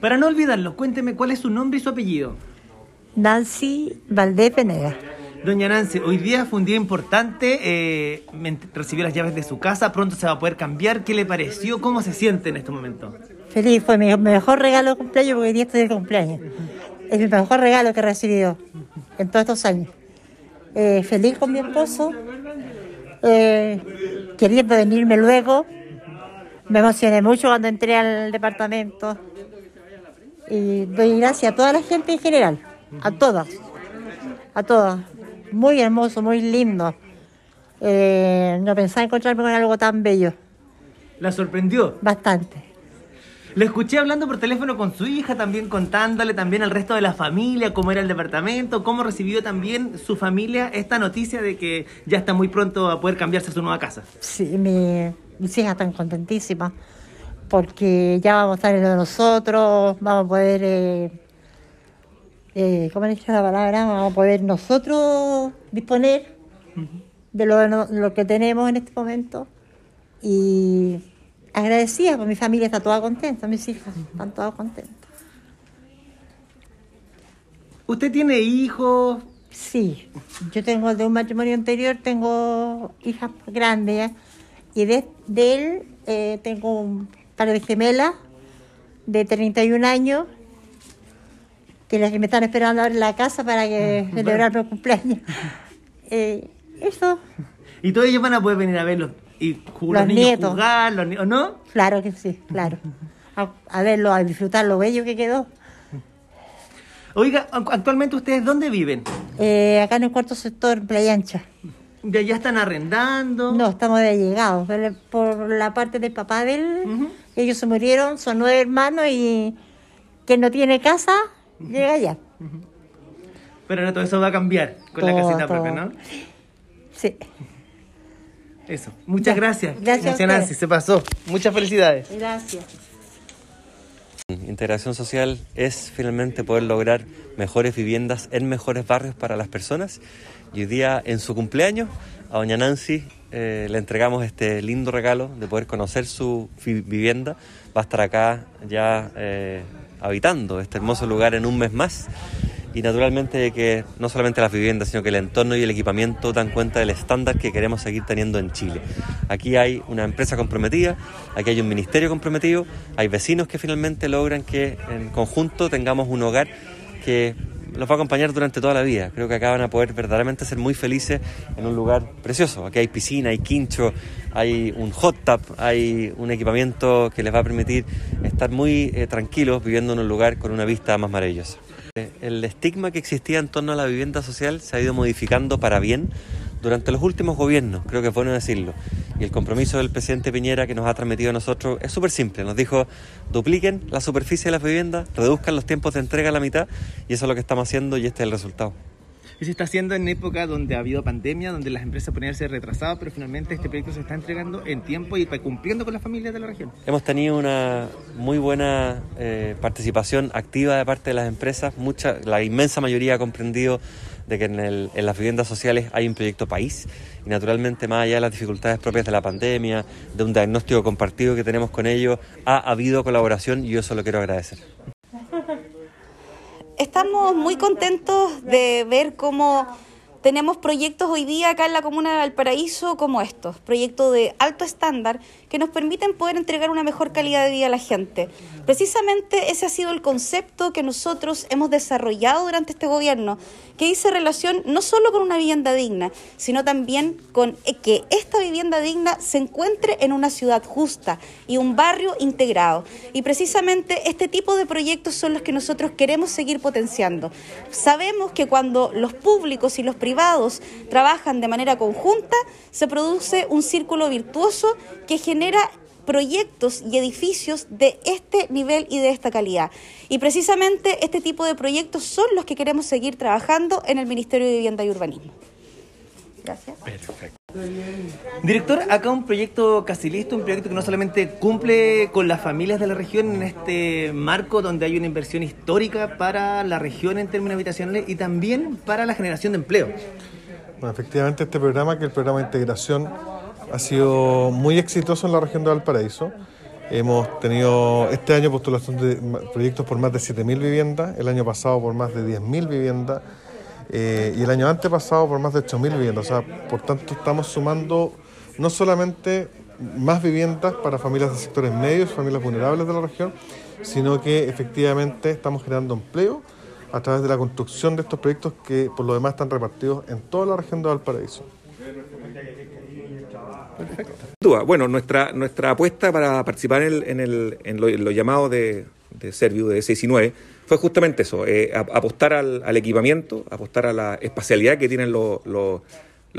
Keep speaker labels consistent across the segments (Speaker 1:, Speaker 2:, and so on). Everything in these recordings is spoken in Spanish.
Speaker 1: Para no olvidarlo, cuénteme cuál es su nombre y su apellido.
Speaker 2: Nancy Valdés Peneda.
Speaker 1: Doña Nancy, hoy día fue un día importante, eh, recibió las llaves de su casa, pronto se va a poder cambiar. ¿Qué le pareció? ¿Cómo se siente en este momento?
Speaker 2: Feliz, fue mi mejor regalo de cumpleaños porque hoy día estoy de cumpleaños. Es mi mejor regalo que he recibido en todos estos años. Eh, feliz con mi esposo, eh, queriendo venirme luego. Me emocioné mucho cuando entré al departamento. Y doy gracias a toda la gente en general, a todas, a todas. Muy hermoso, muy lindo. Eh, no pensaba encontrarme con algo tan bello,
Speaker 1: ¿La sorprendió?
Speaker 2: bastante.
Speaker 1: Le escuché hablando por teléfono con su hija, también contándole también al resto de la familia cómo era el departamento, cómo recibió también su familia esta noticia de que ya está muy pronto a poder cambiarse a su nueva casa.
Speaker 2: Sí, mi- mis hijas están contentísimas porque ya vamos a estar en lo de nosotros, vamos a poder, eh, eh, ¿cómo dicho la palabra? Vamos a poder nosotros disponer de lo, de no- lo que tenemos en este momento y agradecida, porque mi familia está toda contenta, mis hijas están todas contentas.
Speaker 1: ¿Usted tiene hijos?
Speaker 2: Sí, yo tengo de un matrimonio anterior, tengo hijas grandes y de, de él eh, tengo un par de gemelas de 31 años que las que me están esperando ahora en la casa para que celebrar mi cumpleaños. Eh, eso,
Speaker 1: Y todos ellos van a poder venir a verlos y los,
Speaker 2: Los
Speaker 1: niños
Speaker 2: nietos.
Speaker 1: jugar, los ni- ¿o no?
Speaker 2: claro que sí, claro. A, a verlo, a disfrutar lo bello que quedó.
Speaker 1: Oiga, ac- actualmente ustedes dónde viven?
Speaker 2: Eh, acá en el cuarto sector, en Playa Ancha.
Speaker 1: ¿Ya, ya están arrendando?
Speaker 2: No, estamos de allegados. Por por la parte del papá de él, ellos se murieron, son nueve hermanos y quien no tiene casa, llega allá.
Speaker 1: Pero no, todo eso va a cambiar con la casita
Speaker 2: todo.
Speaker 1: propia, ¿no?
Speaker 2: Sí.
Speaker 1: Eso. Muchas
Speaker 2: Ya.
Speaker 1: gracias.
Speaker 2: Gracias
Speaker 1: Muchas Nancy, se pasó. Muchas felicidades.
Speaker 2: Gracias.
Speaker 3: Integración social es finalmente poder lograr mejores viviendas en mejores barrios para las personas. Y hoy día, en su cumpleaños, a doña Nancy eh, le entregamos este lindo regalo de poder conocer su vivienda. Va a estar acá ya eh, habitando este hermoso lugar en un mes más. Y naturalmente que no solamente las viviendas, sino que el entorno y el equipamiento dan cuenta del estándar que queremos seguir teniendo en Chile. Aquí hay una empresa comprometida, aquí hay un ministerio comprometido, hay vecinos que finalmente logran que en conjunto tengamos un hogar que los va a acompañar durante toda la vida. Creo que acá van a poder verdaderamente ser muy felices en un lugar precioso. Aquí hay piscina, hay quincho, hay un hot tub, hay un equipamiento que les va a permitir estar muy eh, tranquilos viviendo en un lugar con una vista más maravillosa. Eh, El estigma que existía en torno a la vivienda social se ha ido modificando para bien durante los últimos gobiernos, creo que es bueno decirlo. Y el compromiso del presidente Piñera que nos ha transmitido a nosotros es súper simple. Nos dijo, dupliquen la superficie de las viviendas, reduzcan los tiempos de entrega a la mitad y eso es lo que estamos haciendo y este es el resultado.
Speaker 1: Y se está haciendo en época donde ha habido pandemia, donde las empresas podrían ser retrasadas, pero finalmente este proyecto se está entregando en tiempo y cumpliendo con las familias de la región.
Speaker 3: Hemos tenido una muy buena eh, participación activa de parte de las empresas. Mucha, la inmensa mayoría ha comprendido de que en las viviendas sociales hay un proyecto país y naturalmente más allá de las dificultades propias de la pandemia, de un diagnóstico compartido que tenemos con ellos, ha habido colaboración y yo eso lo quiero agradecer.
Speaker 4: Estamos muy contentos de ver cómo tenemos proyectos hoy día acá en la comuna de Valparaíso como estos, proyectos de alto estándar que nos permiten poder entregar una mejor calidad de vida a la gente. Precisamente ese ha sido el concepto que nosotros hemos desarrollado durante este gobierno, que dice relación no solo con una vivienda digna, sino también con que esta vivienda digna se encuentre en una ciudad justa y un barrio integrado. Y precisamente este tipo de proyectos son los que nosotros queremos seguir potenciando. Sabemos que cuando los públicos y los privados trabajan de manera conjunta, se produce un círculo virtuoso que genera proyectos y edificios de este nivel y de esta calidad. Y precisamente este tipo de proyectos son los que queremos seguir trabajando en el Ministerio de Vivienda y Urbanismo. Gracias.
Speaker 1: Director, acá un proyecto casi listo, un proyecto que no solamente cumple con las familias de la región en este marco donde hay una inversión histórica para la región en términos habitacionales y también para la generación de empleo.
Speaker 5: Bueno, efectivamente este programa, que es el programa de integración, ha sido muy exitoso en la región de Valparaíso. Hemos tenido este año postulación de proyectos por más de 7.000 viviendas, el año pasado por más de 10.000 viviendas eh, y el año antepasado por más de 8.000 viviendas. O sea, por tanto, estamos sumando no solamente más viviendas para familias de sectores medios, familias vulnerables de la región, sino que efectivamente estamos generando empleo a través de la construcción de estos proyectos que por lo demás están repartidos en toda la región de Valparaíso.
Speaker 6: Bueno, nuestra, nuestra apuesta para participar en, el, en, lo, llamado de, de Serviu de 6 y 9 fue justamente eso, eh, apostar al, equipamiento, apostar a la espacialidad que tienen los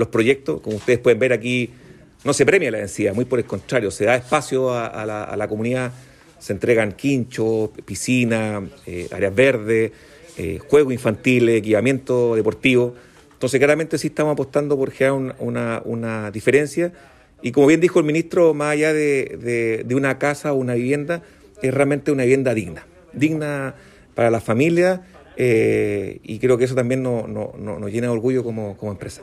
Speaker 6: proyectos. Como ustedes pueden ver aquí, no se premia la densidad, muy por el contrario, se da espacio a, la, comunidad, se entregan quinchos, piscina, eh, áreas verdes, eh, juegos infantiles, equipamiento deportivo. Entonces, claramente sí estamos apostando por generar una diferencia y como bien dijo el ministro, más allá de, una casa o una vivienda, es realmente una vivienda digna, digna para la familia eh, y creo que eso también nos, nos llena de orgullo como, como empresa.